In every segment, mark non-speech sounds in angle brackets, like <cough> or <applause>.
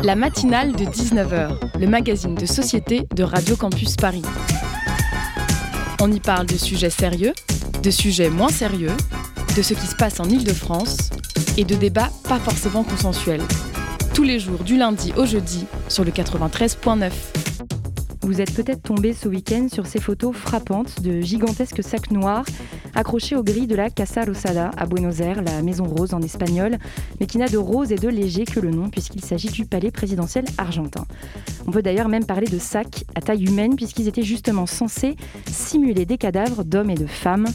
La matinale de 19h, le magazine de société de Radio Campus Paris. On y parle de sujets sérieux, de sujets moins sérieux, de ce qui se passe en Ile-de-France et de débats pas forcément consensuels. Tous les jours du lundi au jeudi sur le 93.9. Vous êtes peut-être tombé ce week-end sur ces photos frappantes de gigantesques sacs noirs accrochés aux grilles de la Casa Rosada à Buenos Aires, la Maison Rose en espagnol, mais qui n'a de rose et de léger que le nom puisqu'il s'agit du palais présidentiel argentin. On peut d'ailleurs même parler de sacs à taille humaine puisqu'ils étaient justement censés simuler des cadavres d'hommes et de femmes.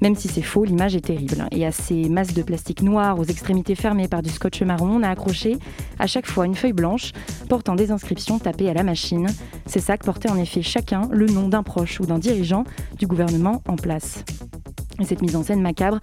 Même si c'est faux, l'image est terrible. Et à ces masses de plastique noir aux extrémités fermées par du scotch marron, on a accroché à chaque fois une feuille blanche portant des inscriptions tapées à la machine. Ces sacs portaient en effet chacun le nom d'un proche ou d'un dirigeant du gouvernement en place. Et cette mise en scène macabre,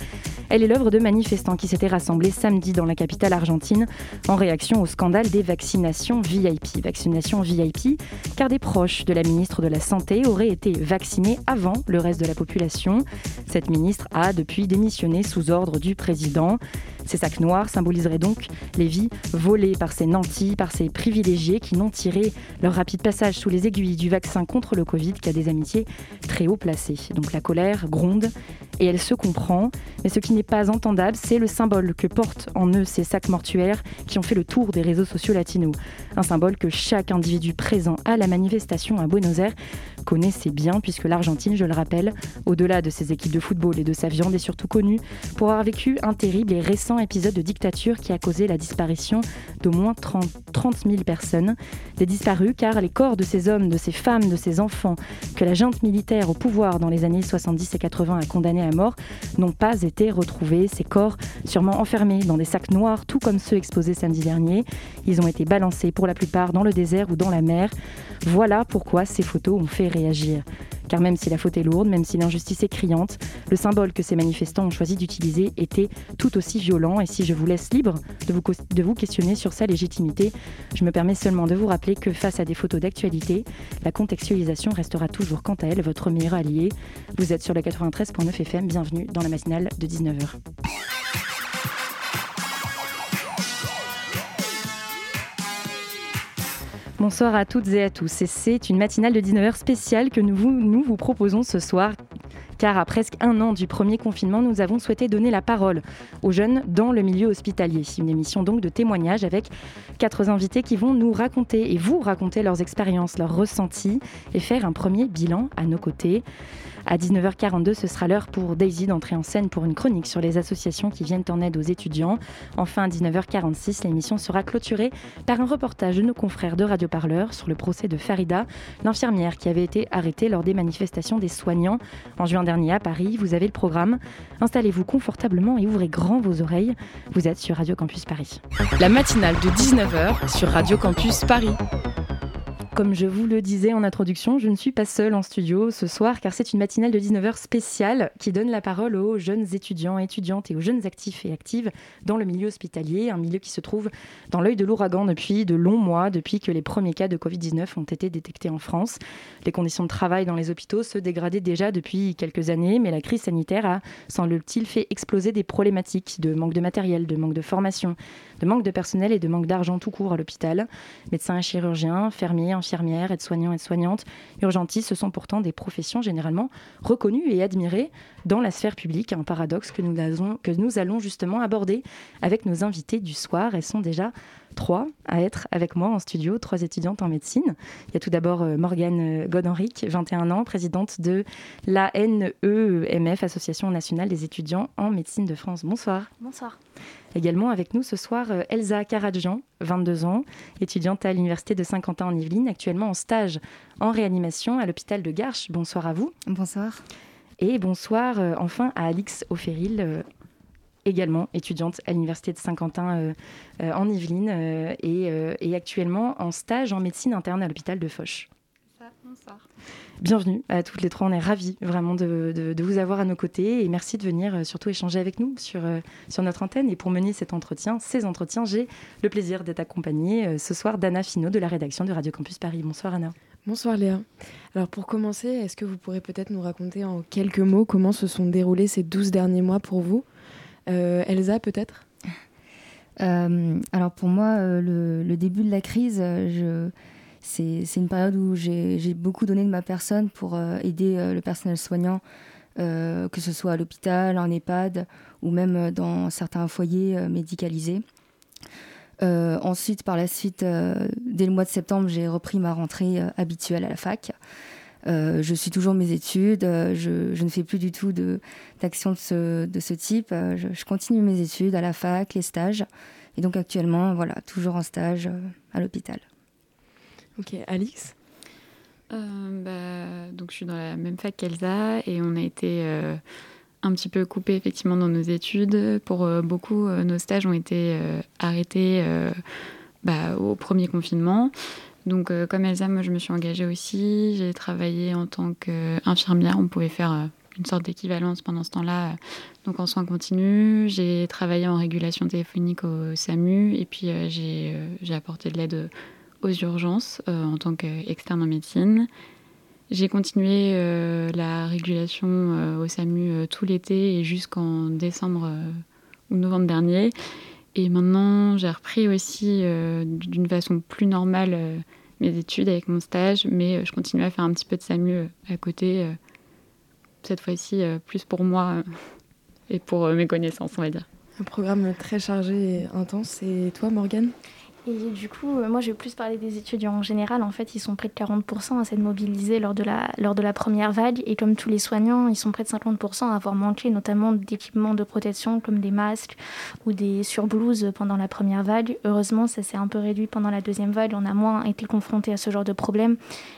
elle est l'œuvre de manifestants qui s'étaient rassemblés samedi dans la capitale argentine en réaction au scandale des vaccinations VIP. Vaccinations VIP, car des proches de la ministre de la Santé auraient été vaccinés avant le reste de la population. Cette ministre a depuis démissionné sous ordre du président. Ces sacs noirs symboliseraient donc les vies volées par ces nantis, par ces privilégiés qui n'ont tiré leur rapide passage sous les aiguilles du vaccin contre le Covid qu'à des amitiés très haut placées. Donc la colère gronde et elle se comprend, mais ce qui n'est pas entendable, c'est le symbole que portent en eux ces sacs mortuaires qui ont fait le tour des réseaux sociaux latinos. Un symbole que chaque individu présent à la manifestation à Buenos Aires connaissait bien, puisque l'Argentine, je le rappelle, au-delà de ses équipes de football et de sa viande, est surtout connue pour avoir vécu un terrible et récent épisode de dictature qui a causé la disparition d'au moins 30, 30 000 personnes. Des disparus car les corps de ces hommes, de ces femmes, de ces enfants que la junte militaire au pouvoir dans les années 70 et 80 a condamnés à mort n'ont pas été retrouvés. Ces corps, sûrement enfermés dans des sacs noirs, tout comme ceux exposés samedi dernier, ils ont été balancés pour la plupart dans le désert ou dans la mer. Voilà pourquoi ces photos ont fait Car même si la faute est lourde, même si l'injustice est criante, le symbole que ces manifestants ont choisi d'utiliser était tout aussi violent. Et si je vous laisse libre de vous, questionner sur sa légitimité, je me permets seulement de vous rappeler que face à des photos d'actualité, la contextualisation restera toujours quant à elle votre meilleur allié. Vous êtes sur le 93.9 FM, bienvenue dans la matinale de 19h. Bonsoir à toutes et à tous. Et c'est une matinale de 19h spéciale que nous vous, proposons ce soir car à presque un an du premier confinement, nous avons souhaité donner la parole aux jeunes dans le milieu hospitalier. Une émission donc de témoignages avec quatre invités qui vont nous raconter et vous raconter leurs expériences, leurs ressentis et faire un premier bilan à nos côtés. À 19h42, ce sera l'heure pour Daisy d'entrer en scène pour une chronique sur les associations qui viennent en aide aux étudiants. Enfin, à 19h46, l'émission sera clôturée par un reportage de nos confrères de Radio Parleur sur le procès de Farida, l'infirmière qui avait été arrêtée lors des manifestations des soignants en juin dernier à Paris. Vous avez le programme. Installez-vous confortablement et ouvrez grand vos oreilles. Vous êtes sur Radio Campus Paris. La matinale de 19h sur Radio Campus Paris. Comme je vous le disais en introduction, je ne suis pas seule en studio ce soir car c'est une matinale de 19h spéciale qui donne la parole aux jeunes étudiants, étudiantes et aux jeunes actifs et actives dans le milieu hospitalier, un milieu qui se trouve dans l'œil de l'ouragan depuis de longs mois, depuis que les premiers cas de Covid-19 ont été détectés en France. Les conditions de travail dans les hôpitaux se dégradaient déjà depuis quelques années, mais la crise sanitaire a, semble-t-il, fait exploser des problématiques de manque de matériel, de manque de formation, de manque de personnel et de manque d'argent tout court à l'hôpital. Médecins et chirurgiens, fermiers, infirmières, aides-soignants, aides-soignantes, urgentistes, ce sont pourtant des professions généralement reconnues et admirées dans la sphère publique. Un paradoxe que nous, avons, que nous allons justement aborder avec nos invités du soir. Elles sont déjà trois à être avec moi en studio, trois étudiantes en médecine. Il y a tout d'abord euh, Morgane Godhenric, 21 ans, présidente de l'ANEMF, Association nationale des étudiants en médecine de France. Bonsoir. Bonsoir. Également avec nous ce soir euh, Elsa Karadjian, 22 ans, étudiante à l'Université de Saint-Quentin en Yvelines, actuellement en stage en réanimation à l'hôpital de Garches. Bonsoir à vous. Bonsoir. Et bonsoir euh, enfin à Alix Oféril, euh, également étudiante à l'Université de Saint-Quentin en Yvelines et, et, actuellement en stage en médecine interne à l'hôpital de Foch. Bonsoir. Bienvenue à toutes les trois. On est ravis vraiment de, vous avoir à nos côtés et merci de venir euh, surtout échanger avec nous sur, euh, sur notre antenne. Et pour mener cet entretien, ces entretiens, j'ai le plaisir d'être accompagnée euh, ce soir d'Anna Finot de la rédaction de Radio Campus Paris. Bonsoir Anna. Bonsoir Léa. Alors pour commencer, est-ce que vous pourrez peut-être nous raconter en quelques mots comment se sont déroulés ces 12 derniers mois pour vous? Elsa peut-être? <laughs> Alors pour moi, le, début de la crise, c'est une période où j'ai beaucoup donné de ma personne pour aider le personnel soignant, que ce soit à l'hôpital, en EHPAD ou même dans certains foyers médicalisés. Ensuite, par la suite, dès le mois de septembre, j'ai repris ma rentrée habituelle à la fac. Euh, je suis toujours mes études, euh, je, ne fais plus du tout d'action de, ce, de ce type. Euh, je, continue mes études à la fac, les stages. Et donc actuellement, voilà, toujours en stage à l'hôpital. Ok, Alix? Bah, donc je suis dans la même fac qu'Elsa et on a été un petit peu coupé effectivement dans nos études. Pour beaucoup, nos stages ont été arrêtés bah, au premier confinement. Donc, euh, comme Elsa, moi, je me suis engagée aussi. J'ai travaillé en tant qu'infirmière. On pouvait faire euh, une sorte d'équivalence pendant ce temps-là, euh, donc en soins continus. J'ai travaillé en régulation téléphonique au SAMU et puis j'ai apporté de l'aide aux urgences en tant qu'externe en médecine. J'ai continué la régulation au SAMU tout l'été et jusqu'en décembre ou novembre dernier. Et maintenant, j'ai repris aussi d'une façon plus normale mes études avec mon stage, mais euh, je continue à faire un petit peu de SAMU euh, à côté, euh, cette fois-ci plus pour moi et pour mes connaissances, on va dire. Un programme très chargé et intense. Et toi, Morgane? Et du coup, euh, moi, je vais plus parler des étudiants en général. En fait, ils sont près de 40% à s'être mobilisés lors de, la, lors de la première vague. Et comme tous les soignants, ils sont près de 50% à avoir manqué notamment d'équipements de protection comme des masques ou des surblouses pendant la première vague. Heureusement, ça s'est un peu réduit pendant la deuxième vague. On a moins été confrontés à ce genre de problème.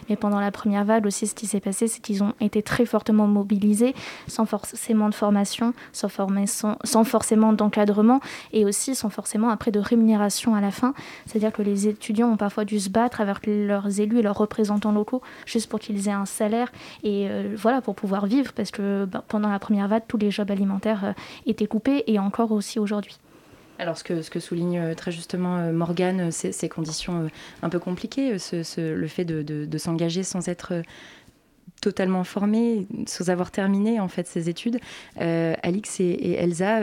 Mais pendant la première vague aussi, ce qui s'est passé, c'est qu'ils ont été très fortement mobilisés, sans forcément de formation, sans, formation, sans forcément d'encadrement et aussi sans forcément après de rémunération à la fin. C'est-à-dire que les étudiants ont parfois dû se battre avec leurs élus et leurs représentants locaux juste pour qu'ils aient un salaire et euh, voilà pour pouvoir vivre parce que bah, pendant la première vague, tous les jobs alimentaires euh, étaient coupés et encore aussi aujourd'hui. Alors ce que, souligne euh, très justement Morgane, ces conditions un peu compliquées, ce, le fait de, s'engager sans être totalement formé, sans avoir terminé en fait ses études. Alix et, Elsa,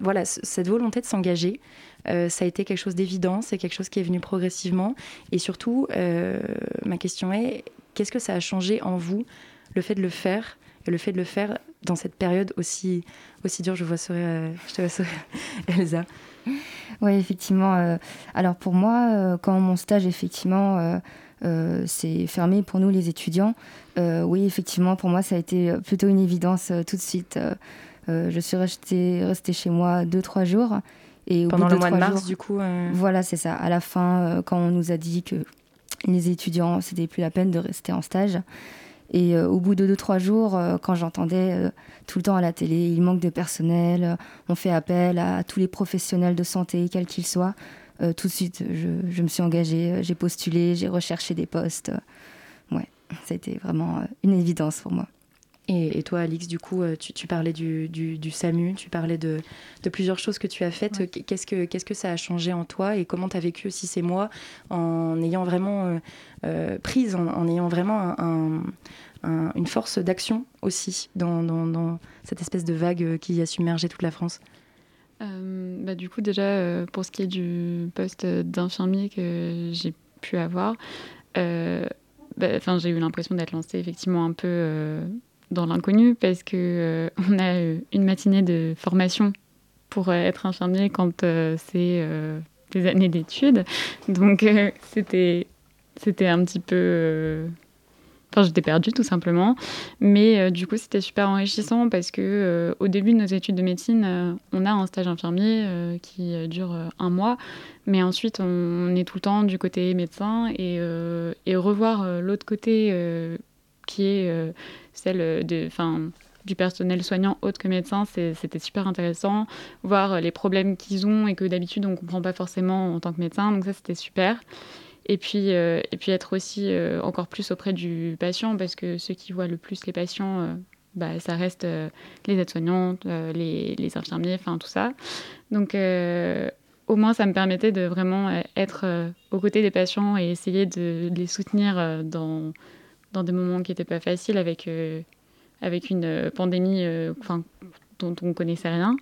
voilà, cette volonté de s'engager, euh, ça a été quelque chose d'évident, c'est quelque chose qui est venu progressivement. Et surtout, euh, ma question est, qu'est-ce que ça a changé en vous, le fait de le faire, et le fait de le faire dans cette période aussi, aussi dure? Je, euh, je te vois sourire, <laughs> Elsa. Oui, effectivement. alors pour moi, quand mon stage, effectivement, s'est fermé pour nous les étudiants, oui, effectivement, pour moi, ça a été plutôt une évidence tout de suite. je suis restée, restée chez moi deux, trois jours. Et Pendant le mois de mars, du coup euh, Voilà, c'est ça. À la fin, euh, quand on nous a dit que les étudiants, c'était plus la peine de rester en stage. Et euh, au bout de 2-3 jours, quand j'entendais tout le temps à la télé, il manque de personnel, on fait appel à tous les professionnels de santé, quels qu'ils soient, tout de suite, je, je me suis engagée, j'ai postulé, j'ai recherché des postes. ouais, ça a été vraiment une évidence pour moi. Et, toi, Alix, du coup, euh, tu, parlais du, SAMU, tu parlais de, plusieurs choses que tu as faites. Qu'est-ce, que, qu'est-ce que ça a changé en toi et comment tu as vécu aussi ces mois en ayant vraiment euh, euh, prise, en, ayant vraiment une force d'action aussi dans, cette espèce de vague qui a submergé toute la France? Bah, Du coup, déjà, pour ce qui est du poste d'infirmier que j'ai pu avoir, bah, j'ai eu l'impression d'être lancée effectivement un peu dans l'inconnu parce euh, on a euh, une matinée de formation pour euh, être infirmier quand c'est des années d'études. Donc c'était c'était un petit peu Enfin, j'étais perdue tout simplement. Mais du coup, c'était super enrichissant parce que au début de nos études de médecine, on a un stage infirmier qui dure un mois. Mais ensuite, on, est tout le temps du côté médecin et, revoir l'autre côté qui est celle de, du personnel soignant autre que médecin, c'était super intéressant. Voir les problèmes qu'ils ont et que d'habitude on ne comprend pas forcément en tant que médecin, donc ça c'était super. Et puis, euh, et puis être aussi euh, encore plus auprès du patient, parce que ceux qui voient le plus les patients, euh, bah, ça reste les aides-soignantes, les, infirmiers, enfin tout ça. Donc au moins ça me permettait de vraiment être aux côtés des patients et essayer de les soutenir dans dans des moments qui n'étaient pas faciles avec, avec une pandémie, dont on connaissait rien.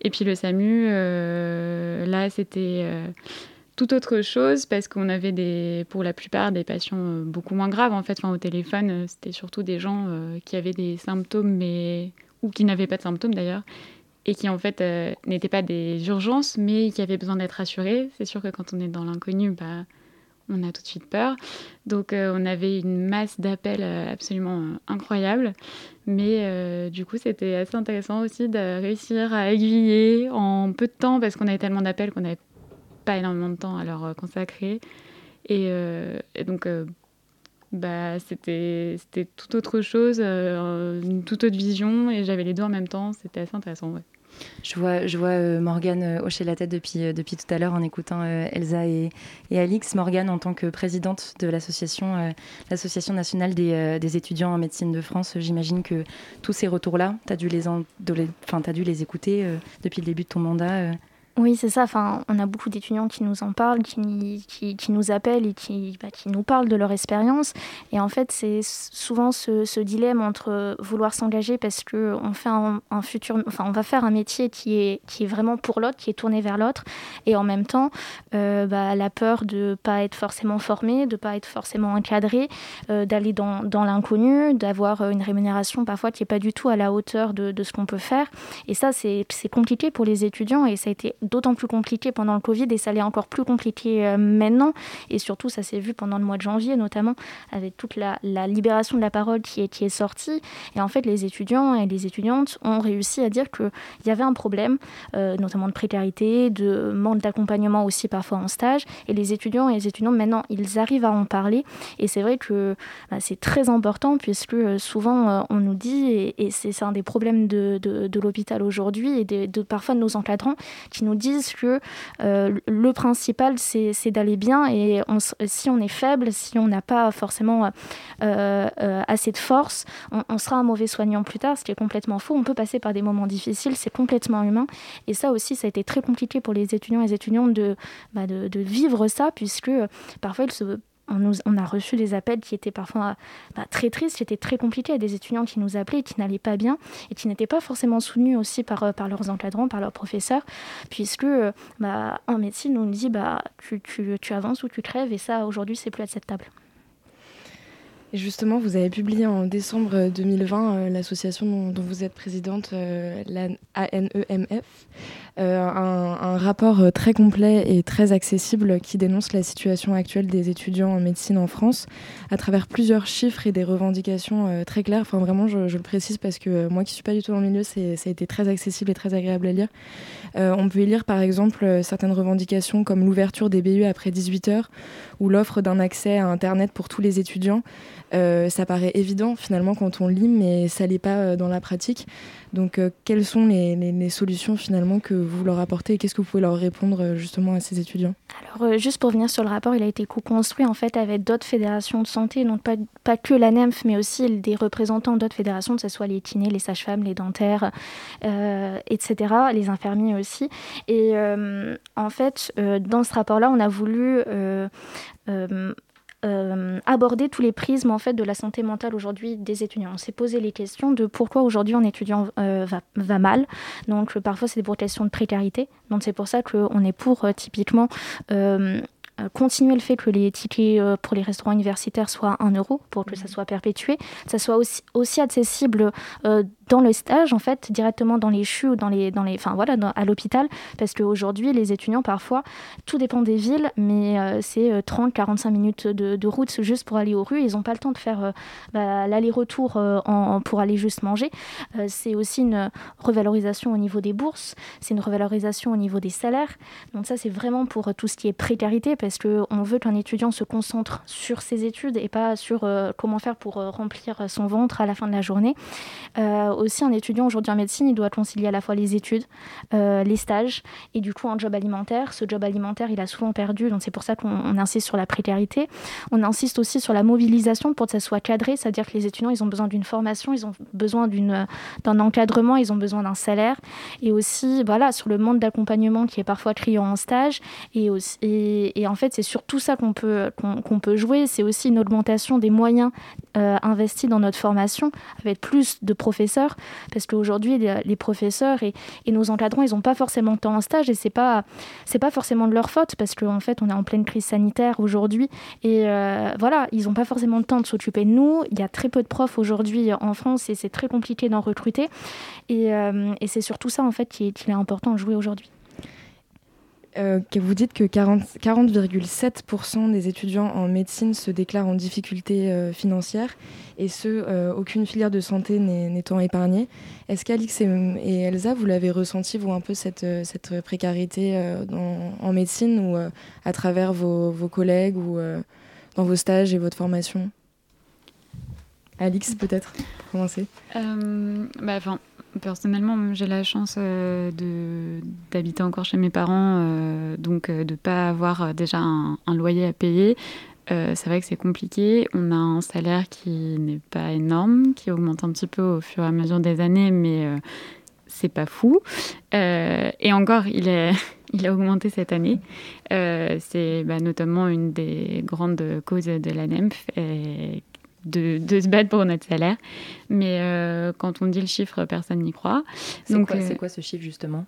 Et puis le SAMU, là, c'était tout autre chose parce qu'on avait des, pour la plupart des patients beaucoup moins graves en fait. Enfin, au téléphone, c'était surtout des gens qui avaient des symptômes mais ou qui n'avaient pas de symptômes d'ailleurs et qui en fait n'étaient pas des urgences mais qui avaient besoin d'être rassurés. C'est sûr que quand on est dans l'inconnu, bah, on a tout de suite peur. Donc euh, on avait une masse d'appels euh, absolument euh, incroyable. Mais du coup, c'était assez intéressant aussi de réussir à aiguiller en peu de temps parce qu'on avait tellement d'appels qu'on n'avait pas énormément de temps à leur consacrer. Et, donc, bah, c'était tout autre chose, une toute autre vision et j'avais les deux en même temps. C'était assez intéressant. Ouais. Je vois, je vois euh, Morgane euh, hocher la tête depuis, euh, depuis tout à l'heure en écoutant Elsa et, Alix. Morgane, en tant que présidente de l'association l'association nationale des, étudiants en médecine de France, j'imagine que tous ces retours-là, tu dû les, as dû les écouter depuis le début de ton mandat. Oui, c'est ça. Enfin, on a beaucoup d'étudiants qui nous en parlent, qui, qui, nous appellent et qui, bah, qui nous parlent de leur expérience. Et en fait, c'est souvent ce, dilemme entre vouloir s'engager parce que on fait un, futur, enfin, on va faire un métier qui est, qui est vraiment pour l'autre, qui est tourné vers l'autre, et en même temps, euh, bah, la peur de pas être forcément formé, de pas être forcément encadré, euh, d'aller dans, dans l'inconnu, d'avoir une rémunération parfois qui est pas du tout à la hauteur de, de ce qu'on peut faire. Et ça, c'est compliqué pour les étudiants et ça a été d'autant plus compliqué pendant le Covid et ça l'est encore plus compliqué euh, maintenant. Et surtout, ça s'est vu pendant le mois de janvier, notamment avec toute la, libération de la parole qui est, qui est sortie. Et en fait, les étudiants et les étudiantes ont réussi à dire qu'il y avait un problème, euh, notamment de précarité, de manque d'accompagnement aussi parfois en stage. Et les étudiants et les étudiantes, maintenant, ils arrivent à en parler. Et c'est vrai que bah, c'est très important puisque euh, souvent, on nous dit, et, c'est un des problèmes de, de, l'hôpital aujourd'hui et de, parfois de nos encadrants qui nous disent que euh, le principal, c'est d'aller bien et si on est faible, si on n'a pas forcément euh, euh, assez de force, on, sera un mauvais soignant plus tard, ce qui est complètement faux. On peut passer par des moments difficiles, c'est complètement humain. Et ça aussi, ça a été très compliqué pour les étudiants et les étudiantes de, bah, de, de vivre ça, puisque parfois ils se on, a reçu des appels qui étaient parfois bah, très tristes, c'était très compliqué. Il y a des étudiants qui nous appelaient qui n'allaient pas bien et qui n'étaient pas forcément soutenus aussi par, euh, leurs encadrants, par leurs professeurs, puisque euh, bah, en médecine, on nous dit bah, tu, tu, avances ou tu crèves et ça, aujourd'hui, c'est plus acceptable. Et justement, vous avez publié en décembre 2020 euh, l'association dont, vous êtes présidente, l'ANEMF, euh, un, rapport euh, très complet et très accessible qui dénonce la situation actuelle des étudiants en médecine en France à travers plusieurs chiffres et des revendications euh, très claires. Enfin, vraiment, je, le précise parce que moi qui ne suis pas du tout dans le milieu, ça a été très accessible et très agréable à lire. on peut lire par exemple certaines revendications comme l'ouverture des BU après 18 heures ou l'offre d'un accès à Internet pour tous les étudiants. Ça paraît évident finalement quand on lit, mais ça l'est pas dans la pratique. Donc, euh, quelles sont les, solutions finalement que vous leur apportez qu'est-ce que vous pouvez leur répondre euh, justement à ces étudiants? Alors, euh, juste pour venir sur le rapport, il a été co-construit en fait avec d'autres fédérations de santé, donc pas, pas que la NEMF, mais aussi des représentants d'autres fédérations, que ce soit les kinés, les sages-femmes, les dentaires, etc., les infirmiers aussi. Et en fait, dans ce rapport-là, on a voulu euh, aborder tous les prismes en fait de la santé mentale aujourd'hui des étudiants. On s'est posé les questions de pourquoi aujourd'hui un étudiant euh, va, mal. Donc parfois c'est des questions de précarité. Donc c'est pour ça qu'on est pour euh, typiquement continuer le fait que les tickets pour les restaurants universitaires soient 1 euro pour que ça mmh. soit perpétué, que ça soit aussi, aussi accessible dans le stage, en fait, directement dans les CHU ou dans les, dans les, enfin voilà, à l'hôpital, parce qu'aujourd'hui, les étudiants, parfois, tout dépend des villes, mais euh, c'est 30-45 euh, minutes de, de, route juste pour aller aux rues. Ils n'ont pas le temps de faire euh, bah, l'aller-retour pour aller juste manger. c'est aussi une revalorisation au niveau des bourses, c'est une revalorisation au niveau des salaires. Donc ça, c'est vraiment pour tout ce qui est précarité, parce qu'on veut qu'un étudiant se concentre sur ses études et pas sur comment faire pour remplir son ventre à la fin de la journée aussi, un étudiant aujourd'hui en médecine, il doit concilier à la fois les études, euh, les stages et du coup un job alimentaire. Ce job alimentaire, il a souvent perdu, donc c'est pour ça qu'on insiste sur la précarité. On insiste aussi sur la mobilisation pour que ça soit cadré, c'est-à-dire que les étudiants, ils ont besoin d'une formation, ils ont besoin d'un encadrement, ils ont besoin d'un salaire. Et aussi, voilà, sur le manque d'accompagnement qui est parfois criant en stage. Et, aussi, et, en fait, c'est sur tout ça qu'on peut, peut jouer. C'est aussi une augmentation des moyens euh, investis dans notre formation, avec plus de professeurs, parce qu'aujourd'hui, les, professeurs et, nos encadrants, ils n'ont pas forcément de temps en stage, et c'est pas, c'est pas forcément de leur faute, parce qu'en en fait, on est en pleine crise sanitaire aujourd'hui, et euh, voilà, ils n'ont pas forcément le temps de s'occuper de nous. Il y a très peu de profs aujourd'hui en France, et c'est très compliqué d'en recruter, et, c'est surtout ça, en fait, qu'il est important de jouer aujourd'hui. Euh, vous dites que 40,7% des étudiants en médecine se déclarent en difficulté euh, financière et ce, euh, aucune filière de santé n'étant épargnée. Est-ce qu'Alix et, Elsa, vous l'avez ressenti, vous, un peu cette, précarité en médecine ou à travers vos, collègues ou dans vos stages et votre formation? Alix, peut-être, commencer bah, Personnellement, j'ai la chance euh, d'habiter encore chez mes parents, euh, donc euh, de ne pas avoir déjà un, loyer à payer. c'est vrai que c'est compliqué. On a un salaire qui n'est pas énorme, qui augmente un petit peu au fur et à mesure des années, mais c'est pas fou. et encore, <laughs> il, a augmenté cette année. c'est bah, notamment une des grandes causes de la NEMF de, se battre pour notre salaire. Mais euh, quand on dit le chiffre, personne n'y croit. C'est quoi, euh, quoi, ce chiffre justement?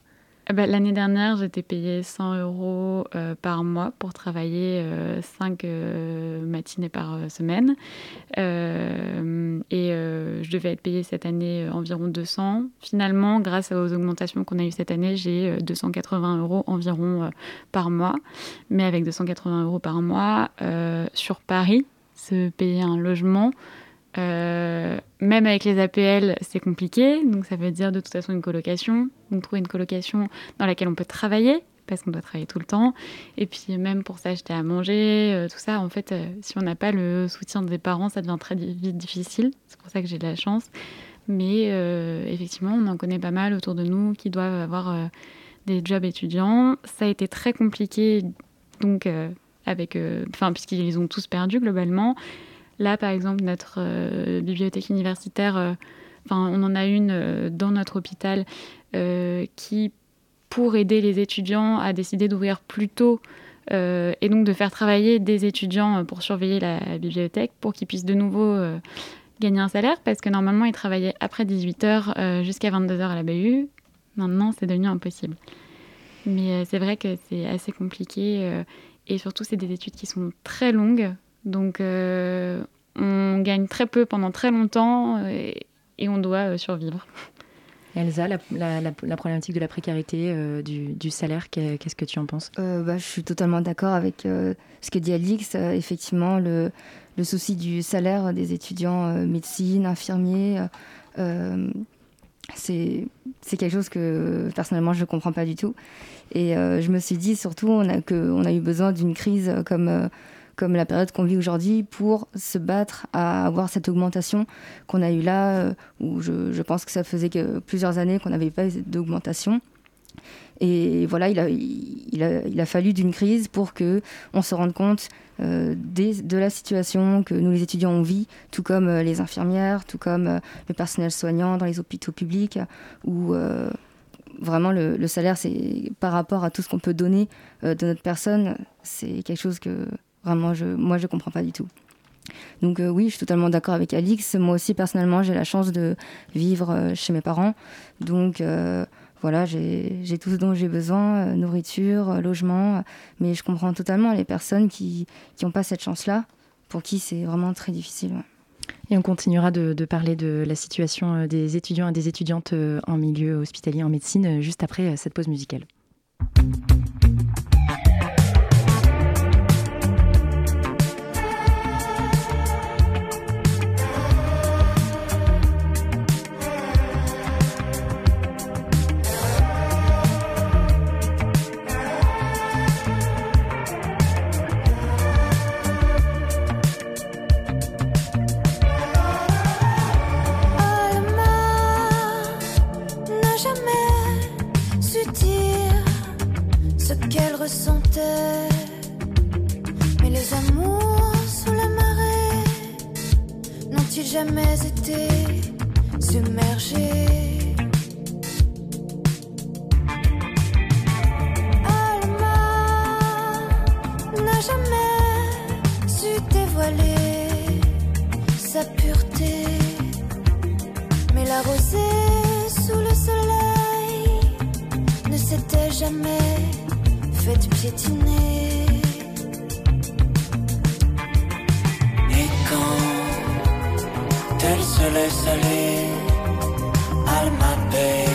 ben, L'année dernière, j'étais payée 100 euros euh, par mois pour travailler 5 matinées par semaine. et je devais être payée cette année environ 200. Finalement, grâce aux augmentations qu'on a eues cette année, j'ai 280 euros environ par mois. Mais avec 280 euros par mois sur Paris, se payer un logement. Euh, même avec les APL, c'est compliqué. Donc ça veut dire de toute façon une colocation. Donc trouver une colocation dans laquelle on peut travailler, parce qu'on doit travailler tout le temps. Et puis même pour s'acheter à manger, euh, tout ça, en fait, euh, si on n'a pas le soutien des parents, ça devient très vite difficile. C'est pour ça que j'ai de la chance. Mais effectivement, on en connaît pas mal autour de nous qui doivent avoir des jobs étudiants. Ça a été très compliqué. Donc avec, euh, enfin, puisqu'ils ont tous perdu globalement. Là, par exemple, notre euh, bibliothèque universitaire, euh, enfin, on en a une dans notre hôpital qui, pour aider les étudiants, a décidé d'ouvrir plus tôt et donc de faire travailler des étudiants pour surveiller la bibliothèque pour qu'ils puissent de nouveau gagner un salaire parce que normalement ils travaillaient après 18h jusqu'à 22h à la BU. Maintenant, c'est devenu impossible. Mais c'est vrai que c'est assez compliqué et surtout, c'est des études qui sont très longues. Donc, euh, on gagne très peu pendant très longtemps euh, et, on doit euh, survivre. Elsa, la, la, problématique de la précarité, du, salaire, qu'est-ce que tu en penses? Bah, Je suis totalement d'accord avec ce que dit Alix. effectivement, le, le, souci du salaire des étudiants médecine, infirmiers, c'est quelque chose que personnellement je ne comprends pas du tout. Et euh, je me suis dit surtout on a, eu besoin d'une crise comme, euh, comme la période qu'on vit aujourd'hui pour se battre à avoir cette augmentation qu'on a eue là, euh, où je, pense que ça faisait plusieurs années qu'on n'avait pas eu d'augmentation. Et voilà, il a, fallu d'une crise pour que on se rende compte de la situation que nous les étudiants on vit, tout comme les infirmières, tout comme le personnel soignant dans les hôpitaux publics, où vraiment le, salaire, c'est par rapport à tout ce qu'on peut donner euh, de notre personne, c'est quelque chose que vraiment moi je comprends pas du tout. Donc euh, oui, je suis totalement d'accord avec Alix. Moi aussi personnellement, j'ai la chance de vivre euh, chez mes parents, donc voilà, j'ai tout ce dont j'ai besoin, nourriture, logement, mais je comprends totalement les personnes qui n'ont pas cette chance-là, pour qui c'est vraiment très difficile. Et on continuera de, parler de la situation euh, des étudiants et des étudiantes euh, en milieu hospitalier en médecine euh, juste après cette pause musicale. ressentais. Mais les amours sous la marée n'ont-ils jamais été submergés? Alma n'a jamais su dévoiler sa pureté, mais la rosée sous le soleil ne s'était jamais faite piétiner. Et quand elle se laisse aller, Alma Bay.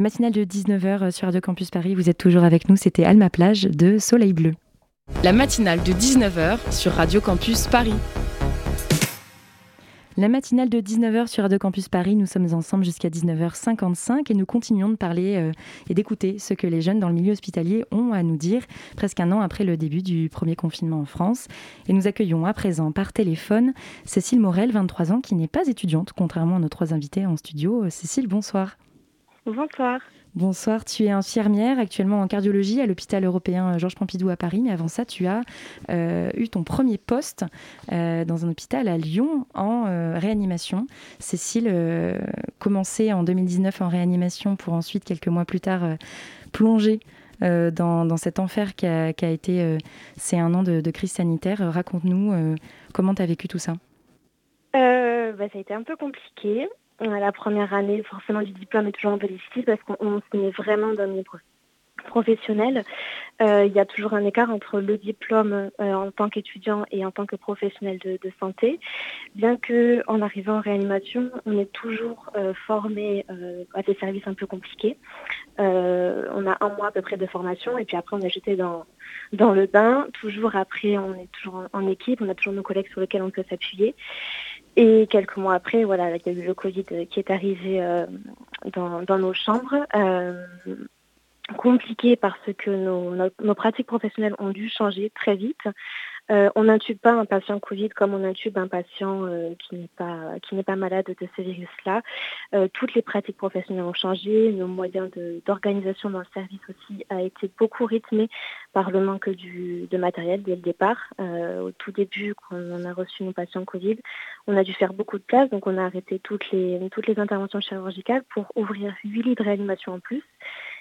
La matinale de 19h euh, sur Radio Campus Paris, vous êtes toujours avec nous, c'était Alma Plage de Soleil Bleu. La matinale de 19h sur Radio Campus Paris. La matinale de 19h sur Radio Campus Paris, nous sommes ensemble jusqu'à 19h55 et nous continuons de parler euh, et d'écouter ce que les jeunes dans le milieu hospitalier ont à nous dire presque un an après le début du premier confinement en France. Et nous accueillons à présent par téléphone Cécile Morel, 23 ans, qui n'est pas étudiante, contrairement à nos trois invités en studio. Cécile, bonsoir. Bonsoir. Bonsoir, tu es infirmière actuellement en cardiologie à l'hôpital européen Georges Pompidou à Paris, mais avant ça, tu as euh, eu ton premier poste euh, dans un hôpital à Lyon en euh, réanimation. Cécile commençait en 2019 en réanimation pour ensuite, quelques mois plus tard, plonger dans, cet enfer qui a, été ces un an de, crise sanitaire. Raconte-nous comment tu as vécu tout ça? Bah, ça a été un peu compliqué la première année forcément du diplôme est toujours un peu difficile parce qu'on se met vraiment dans le professionnel. Euh, il y a toujours un écart entre le diplôme euh, en tant qu'étudiant et en tant que professionnel de, santé. Bien qu'en arrivant en réanimation, on est toujours euh, formé à des services un peu compliqués. on a un mois à peu près de formation et puis après on est jeté dans, dans le bain. Toujours après, on est toujours en équipe, on a toujours nos collègues sur lesquels on peut s'appuyer. Et quelques mois après, voilà, il y a eu le Covid qui est arrivé euh, dans, nos chambres. Euh, compliqué parce que nos, pratiques professionnelles ont dû changer très vite. Euh, on n'intube pas un patient Covid comme on intube un patient euh, qui n'est pas malade de ce virus-là. Euh, toutes les pratiques professionnelles ont changé, nos moyens d'organisation dans le service aussi a été beaucoup rythmé par le manque de matériel dès le départ. au tout début, quand on a reçu nos patients Covid, on a dû faire beaucoup de place, donc on a arrêté toutes les toutes les interventions chirurgicales pour ouvrir huit lits de réanimation en plus.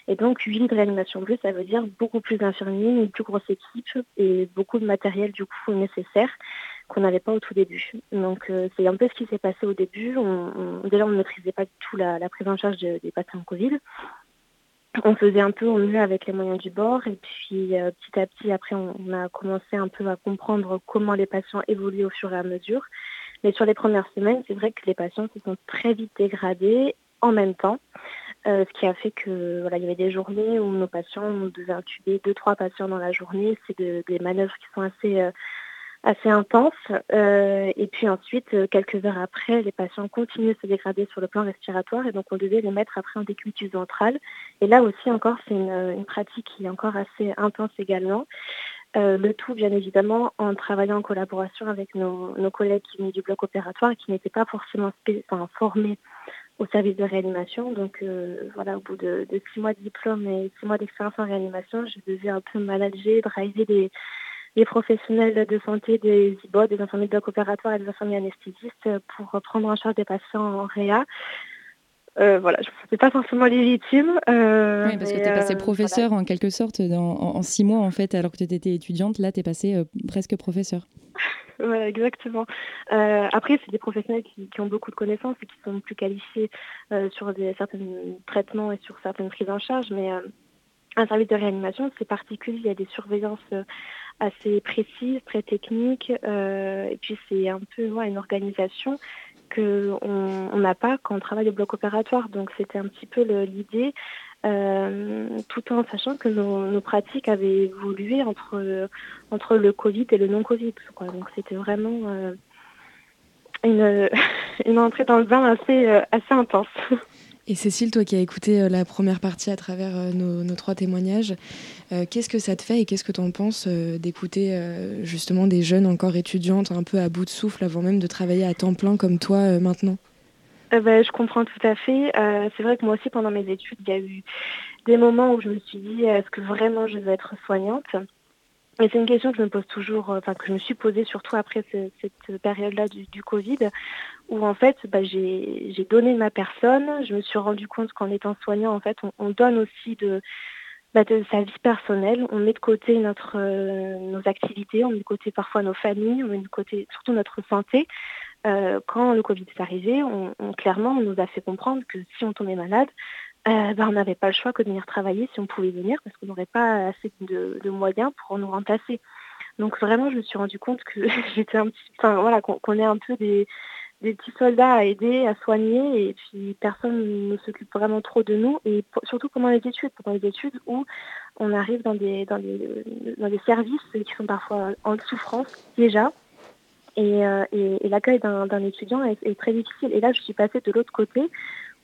Et donc, 8 lits de réanimation plus, ça veut dire beaucoup plus d'infirmiers, une plus grosse équipe et beaucoup de matériel du coup nécessaire qu'on n'avait pas au tout début. Donc, euh, c'est un peu ce qui s'est passé au début. On, déjà, on ne maîtrisait pas du tout la, prise en charge des patients Covid. On faisait un peu au mieux avec les moyens du bord et puis euh, petit à petit, après, on, a commencé un peu à comprendre comment les patients évoluaient au fur et à mesure. Mais sur les premières semaines, c'est vrai que les patients se sont très vite dégradés en même temps. Euh, ce qui a fait que voilà, il y avait des journées où nos patients, on devait intuber deux, trois patients dans la journée. C'est des manœuvres qui sont assez, euh, assez intenses. Euh, et puis ensuite, quelques heures après, les patients continuent à se dégrader sur le plan respiratoire et donc on devait les mettre après en décubitus ventrale. Et là aussi encore, c'est une, pratique qui est encore assez intense également. le tout, bien évidemment, en travaillant en collaboration avec nos, collègues qui venaient du bloc opératoire et qui n'étaient pas forcément formés au service de réanimation. Donc euh, voilà, au bout de, six mois de diplôme et six mois d'expérience en réanimation, je devais un peu manager, driver des, les professionnels de santé des IBOT, des infirmiers de bloc opératoire et des infirmiers anesthésistes pour prendre en charge des patients en réa. Euh, voilà, je ne me pas forcément légitime. Euh, oui, parce que tu es passé professeur en quelque sorte en, six mois en fait, alors que tu étais étudiante. Là, tu es passé presque professeur. <laughs> Ouais, exactement. Euh, après, c'est des professionnels qui, ont beaucoup de connaissances et qui sont plus qualifiés euh, sur certains traitements et sur certaines prises en charge, mais euh, un service de réanimation, c'est particulier. Il y a des surveillances assez précises, très techniques, et puis c'est un peu une organisation qu'on n'a pas quand on travaille au bloc opératoire. Donc c'était un petit peu l'idée euh, tout en sachant que nos, pratiques avaient évolué entre, entre le Covid et le non-Covid. Donc c'était vraiment euh, une, <laughs> une, entrée dans le bain assez, euh, assez intense. <laughs> Et Cécile, toi qui as écouté la première partie à travers nos, nos trois témoignages, qu'est-ce que ça te fait et qu'est-ce que tu en penses d'écouter justement des jeunes encore étudiantes un peu à bout de souffle avant même de travailler à temps plein comme toi maintenant? Euh, ben, je comprends tout à fait. Euh, c'est vrai que moi aussi, pendant mes études, il y a eu des moments où je me suis dit, est-ce que vraiment je veux être soignante? Et c'est une question que je me pose toujours, euh, enfin que je me suis posée surtout après cette période-là du, Covid, où en fait bah, j'ai donné ma personne. Je me suis rendu compte qu'en étant soignant, en fait, on, donne aussi de, bah, de sa vie personnelle. On met de côté notre, nos activités, on met de côté parfois nos familles, on met de côté surtout notre santé. Euh, quand le Covid est arrivé, on, clairement, on nous a fait comprendre que si on tombait malade, euh, ben, on n'avait pas le choix que de venir travailler si on pouvait venir parce qu'on n'aurait pas assez de, moyens pour nous remplacer. Donc vraiment, je me suis rendu compte que <laughs> j'étais un petit, voilà, qu'on est un peu des, petits soldats à aider, à soigner, et puis personne ne s'occupe vraiment trop de nous, et surtout pendant les études, pendant les études où on arrive dans des services qui sont parfois en souffrance déjà, euh, et, l'accueil d'un étudiant est, très difficile. Et là, je suis passée de l'autre côté,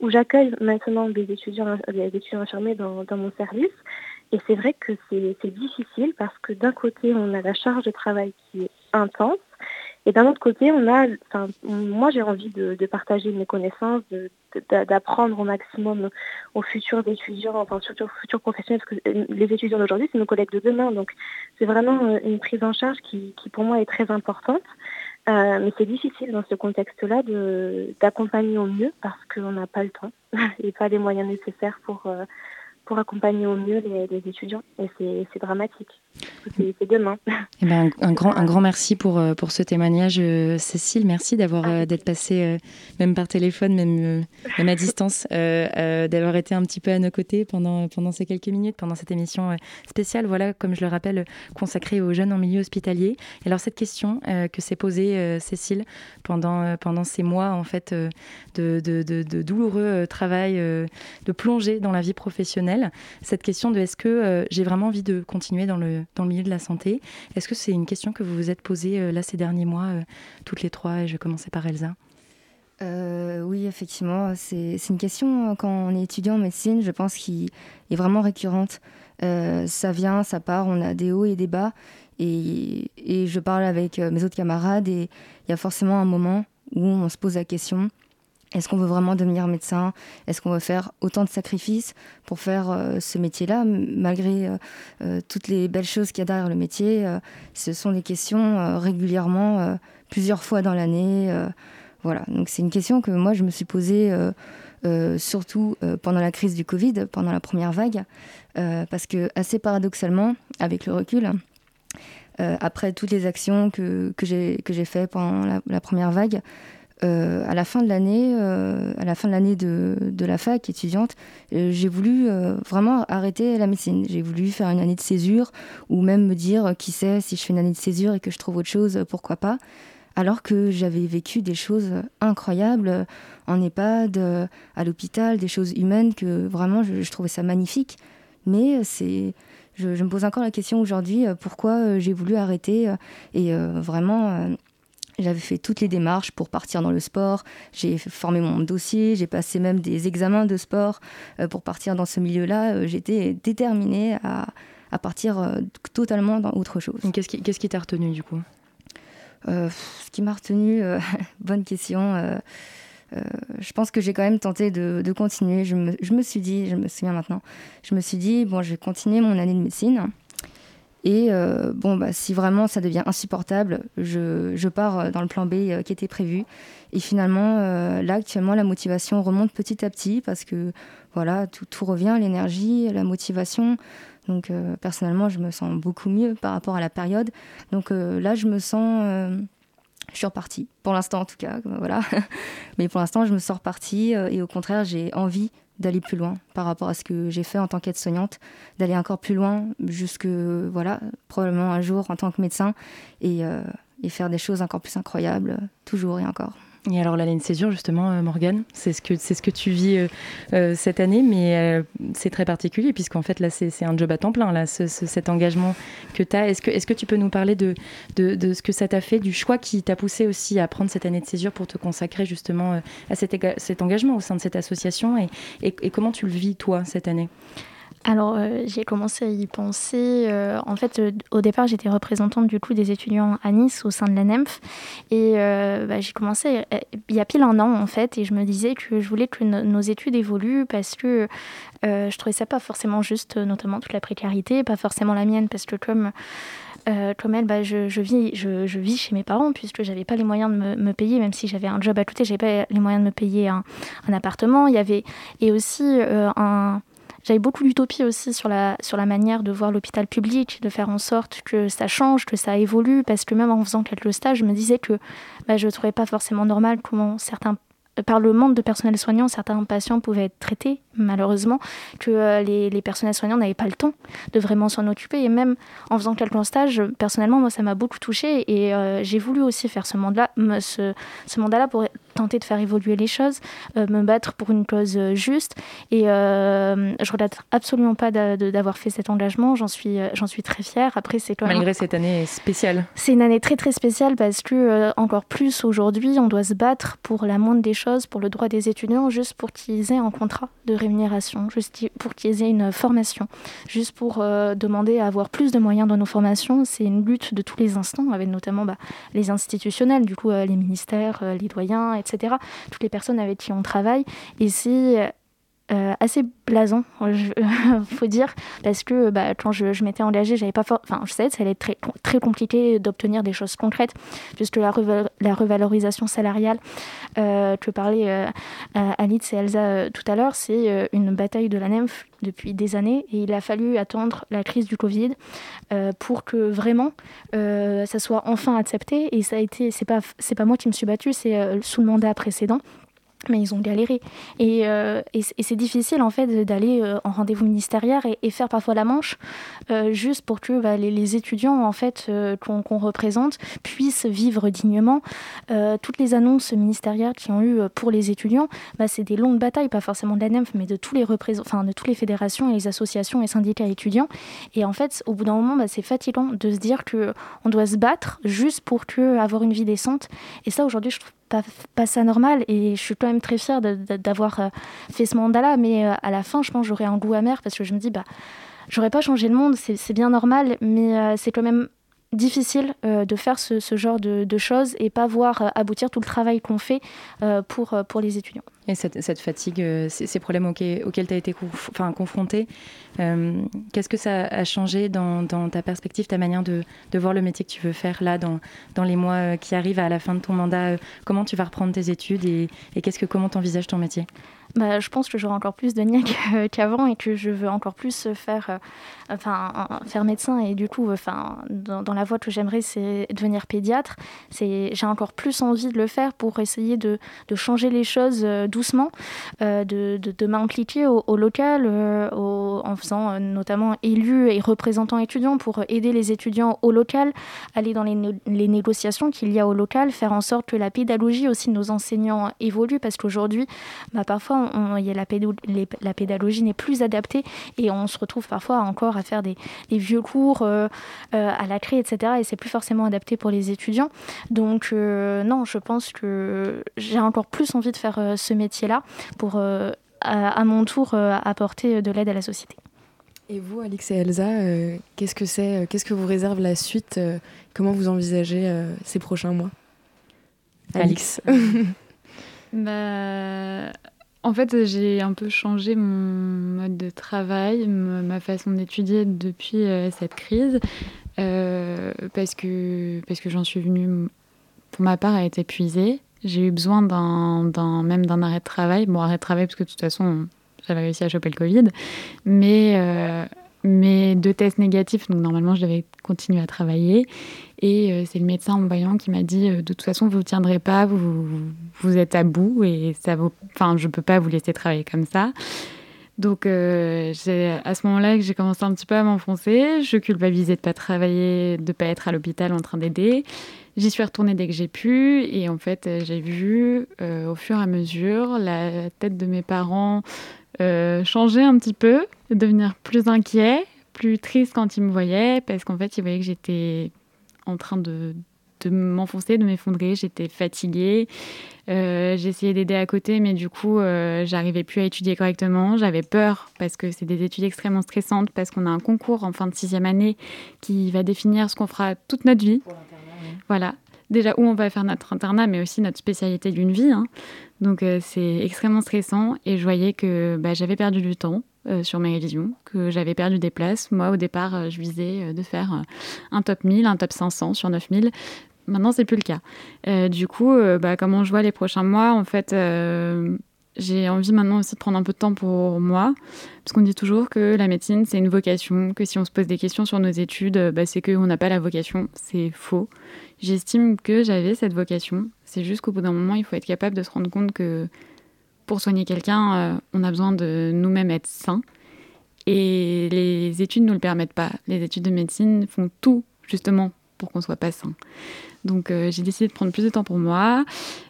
où j'accueille maintenant des étudiants, des étudiants infirmiers dans, mon service. Et c'est vrai que c'est difficile parce que d'un côté, on a la charge de travail qui est intense. Et d'un autre côté, on a, moi j'ai envie de, partager mes connaissances, d'apprendre au maximum aux futurs étudiants, enfin aux futurs professionnels, parce que les étudiants d'aujourd'hui, c'est nos collègues de demain. Donc c'est vraiment euh, une prise en charge qui pour moi est très importante. Euh, mais c'est difficile dans ce contexte-là d'accompagner au mieux parce qu'on n'a pas le temps <laughs> et pas les moyens nécessaires pour, euh, pour accompagner au mieux les, étudiants. Et c'est dramatique. C'est demain. Eh ben, un, grand, un grand merci pour, euh, pour ce témoignage, euh, Cécile. Merci d'avoir ah, euh, d'être passée, même par téléphone, même, même à <laughs> distance, d'avoir été un petit peu à nos côtés pendant, pendant ces quelques minutes, pendant cette émission spéciale, voilà, comme je le rappelle, consacrée aux jeunes en milieu hospitalier. Et alors, cette question que s'est posée Cécile pendant, pendant ces mois, en fait, de, de, de douloureux travail, de plongée dans la vie professionnelle, cette question de est-ce que euh, j'ai vraiment envie de continuer dans le, dans le milieu de la santé Est-ce que c'est une question que vous vous êtes posée euh, là ces derniers mois, euh, toutes les trois Et je vais commencer par Elsa? oui, effectivement, c'est une question quand on est étudiant en médecine, je pense, qui est vraiment récurrente. ça vient, ça part, on a des hauts et des bas. Et, et je parle avec mes autres camarades et il y a forcément un moment où on se pose la question est-ce qu'on veut vraiment devenir médecin? Est-ce qu'on veut faire autant de sacrifices pour faire euh, ce métier-là, malgré euh, euh, toutes les belles choses qu'il y a derrière le métier Ce sont des questions régulièrement, plusieurs fois dans l'année. voilà, donc c'est une question que moi je me suis posée surtout pendant la crise du Covid, pendant la première vague, parce que assez paradoxalement, avec le recul, après toutes les actions que, que j'ai faites pendant la, première vague, euh, à la fin de l'année, euh, à la fin de l'année de, de, la fac étudiante, euh, j'ai voulu vraiment arrêter la médecine. J'ai voulu faire une année de césure ou même me dire qui sait si je fais une année de césure et que je trouve autre chose, pourquoi pas. Alors que j'avais vécu des choses incroyables en EHPAD, à l'hôpital, des choses humaines que vraiment je, trouvais ça magnifique. Mais c'est, je, je, me pose encore la question aujourd'hui pourquoi j'ai voulu arrêter et vraiment j'avais fait toutes les démarches pour partir dans le sport. J'ai formé mon dossier, j'ai passé même des examens de sport euh, pour partir dans ce milieu-là. Euh, j'étais déterminée à, à partir euh, totalement dans autre chose. Qu'est-ce qui t'a retenu du coup? Ce qui m'a retenu, <laughs> bonne question. je pense que j'ai quand même tenté de, de continuer. Je me, je me, suis dit, je me souviens maintenant, je me suis dit, bon, je vais continuer mon année de médecine. Et euh, bon, bah, si vraiment ça devient insupportable, je, pars euh, dans le plan B euh, qui était prévu. Et finalement, là, actuellement, la motivation remonte petit à petit parce que voilà, tout, tout revient, l'énergie, la motivation. Donc, personnellement, je me sens beaucoup mieux par rapport à la période. Donc là, je me sens. je suis repartie, pour l'instant en tout cas, <laughs> voilà. Mais pour l'instant, je me sors repartie et au contraire, j'ai envie d'aller plus loin par rapport à ce que j'ai fait en tant qu'aide-soignante, d'aller encore plus loin jusque, voilà, probablement un jour en tant que médecin et, euh, et faire des choses encore plus incroyables, toujours et encore. Et alors la laine césure, justement, euh, Morgane, c'est ce, que, ce que tu vis euh, euh, cette année, mais c'est très particulier puisqu'en fait là c'est, un job à temps plein, là, cet engagement que tu as. Est-ce que, est-ce que tu peux nous parler de, de, de, ce que ça t'a fait, du choix qui t'a poussé aussi à prendre cette année de césure pour te consacrer justement à cet, cet engagement au sein de cette association et, et comment tu le vis toi cette année? Alors, euh, j'ai commencé à y penser. Euh, en fait, euh, au départ, j'étais représentante du coup des étudiants à Nice au sein de la NEMF. Et bah, j'ai commencé il y a pile un an, en fait, et je me disais que je voulais que nos études évoluent parce que je trouvais ça pas forcément juste, notamment toute la précarité, pas forcément la mienne, parce que comme. comme elle, bah, je, vis, je, vis chez mes parents puisque j'avais pas les moyens de me, payer, même si j'avais un job à côté, j'avais pas les moyens de me payer un, appartement. Il y avait et aussi un, j'avais beaucoup d'utopie aussi sur la, manière de voir l'hôpital public, de faire en sorte que ça change, que ça évolue, parce que même en faisant quelques stages, je me disais que bah, je ne trouvais pas forcément normal comment certains par le manque de personnel soignant, certains patients pouvaient être traités, malheureusement, que euh, les, personnels soignants n'avaient pas le temps de vraiment s'en occuper. Et même en faisant quelques stages, personnellement, moi, ça m'a beaucoup touchée. Et euh, j'ai voulu aussi faire ce mandat-là pour tenter de faire évoluer les choses, euh, me battre pour une cause juste. Et je regrette absolument pas d'avoir fait cet engagement. J'en suis, j'en suis très fière. Après, c'est quand Malgré cette année spéciale. C'est une année très, très spéciale parce que, encore plus aujourd'hui, on doit se battre pour la moindre des choses pour le droit des étudiants, juste pour qu'ils aient un contrat de rémunération, juste pour qu'ils aient une formation, juste pour euh, demander à avoir plus de moyens dans nos formations. C'est une lutte de tous les instants, avec notamment bah, les institutionnels, du coup euh, les ministères, euh, les doyens, etc. Toutes les personnes avec qui on travaille. Et c'est euh, assez blasant, <laughs> il faut dire, parce que bah, quand je, je m'étais engagée, j'avais pas enfin, je savais que ça allait être très, compliqué d'obtenir des choses concrètes, puisque la, revalorisation salariale euh, que parlaient euh, Alice et Elsa euh, tout à l'heure, c'est une bataille de la NEMF depuis des années, et il a fallu attendre la crise du Covid pour que vraiment ça soit enfin accepté, et ça a été, c'est pas, pas moi qui me suis battue, c'est sous le mandat précédent mais ils ont galéré. Et, euh, et, c'est difficile en fait d'aller euh, en rendez-vous ministériel et, faire parfois la manche euh, juste pour que bah, les, les, étudiants en fait qu'on représente puissent vivre dignement. toutes les annonces ministérielles qui ont eu pour les étudiants, bah, c'est des longues batailles, pas forcément de la NEMF, mais de tous les enfin de toutes les fédérations et les associations et syndicats étudiants. Et en fait, au bout d'un moment, bah, c'est fatigant de se dire que on doit se battre juste pour que avoir une vie décente. Et ça, aujourd'hui, je trouve pas, pas, ça normal et je suis quand même très fière d'avoir euh, fait ce mandat-là. Mais euh, à la fin, je pense j'aurais un goût amer parce que je me dis, bah, j'aurais pas changé le monde, c'est bien normal, mais euh, c'est quand même difficile de faire ce, ce genre de, de, choses et pas voir aboutir tout le travail qu'on fait pour, pour les étudiants. Et cette, fatigue, euh, ces, problèmes auxquels, tu as été enfin, confronté, euh, qu'est-ce que ça a changé dans, ta perspective, ta manière de, voir le métier que tu veux faire là, dans, dans les mois euh, qui arrivent à la fin de ton mandat Comment tu vas reprendre tes études et, et qu'est-ce que, comment tu envisages ton métier? Bah, je pense que j'aurai encore plus de niais <laughs> qu'avant et que je veux encore plus faire, euh, enfin, faire médecin. Et du coup, enfin, dans, la voie que j'aimerais, c'est devenir pédiatre. J'ai encore plus envie de le faire pour essayer de, de changer les choses euh, doucement, euh, de, de, m'impliquer au, local, en faisant notamment élu et représentant étudiants pour aider les étudiants au local, aller dans les, les négociations qu'il y a au local, faire en sorte que la pédagogie aussi de nos enseignants évolue parce qu'aujourd'hui, bah, parfois, y a la, la pédagogie n'est plus adaptée et on se retrouve parfois encore à faire des, vieux cours euh, euh, à la clé, etc. Et c'est plus forcément adapté pour les étudiants. Donc euh, non, je pense que j'ai encore plus envie de faire ce métier-là pour à, mon tour apporter de l'aide à la société. Et vous, Alix et Elsa, qu'est-ce que c'est Qu'est-ce que vous réserve la suite Comment vous envisagez ces prochains mois? Alix. <laughs> bah, en fait, j'ai un peu changé mon mode de travail, ma façon d'étudier depuis euh, cette crise, euh, parce que, parce que j'en suis venue, pour ma part, à être épuisée. J'ai eu besoin d'un, même d'un arrêt de travail. Bon, arrêt de travail, parce que de toute façon, j'avais réussi à choper le Covid. Mais, euh, mais deux tests négatifs, donc normalement, je devais continuer à travailler. Et euh, c'est le médecin en voyant qui m'a dit euh, de toute façon, vous ne tiendrez pas, vous, vous êtes à bout et ça vaut... enfin, je peux pas vous laisser travailler comme ça. Donc, euh, à ce moment-là que j'ai commencé un petit peu à m'enfoncer. Je culpabilisais de pas travailler, de pas être à l'hôpital en train d'aider. J'y suis retournée dès que j'ai pu. Et en fait, j'ai vu au fur et à mesure la tête de mes parents changer un petit peu, devenir plus inquiet, plus triste quand ils me voyaient, parce qu'en fait, ils voyaient que j'étais en train de, de m'enfoncer, de m'effondrer. J'étais fatiguée. Euh, J'essayais d'aider à côté, mais du coup, euh, j'arrivais plus à étudier correctement. J'avais peur parce que c'est des études extrêmement stressantes, parce qu'on a un concours en fin de sixième année qui va définir ce qu'on fera toute notre vie. Voilà. Déjà, où on va faire notre internat, mais aussi notre spécialité d'une vie. Hein. Donc, euh, c'est extrêmement stressant et je voyais que bah, j'avais perdu du temps. Euh, sur mes révisions, que j'avais perdu des places. Moi, au départ, euh, je visais de faire un top 1000, un top 500 sur 9000. Maintenant, c'est plus le cas. du coup, bah, comment je vois les prochains mois, en fait, j'ai envie maintenant aussi de prendre un peu de temps pour moi, parce qu'on dit toujours que la médecine, c'est une vocation, que si on se pose des questions sur nos études, bah, c'est qu'on n'a pas la vocation. C'est faux. J'estime que j'avais cette vocation. C'est juste qu'au bout d'un moment, il faut être capable de se rendre compte que pour soigner quelqu'un, euh, on a besoin de nous-mêmes être sains. Et les études ne nous le permettent pas. Les études de médecine font tout justement pour qu'on soit pas sain. Donc euh, j'ai décidé de prendre plus de temps pour moi.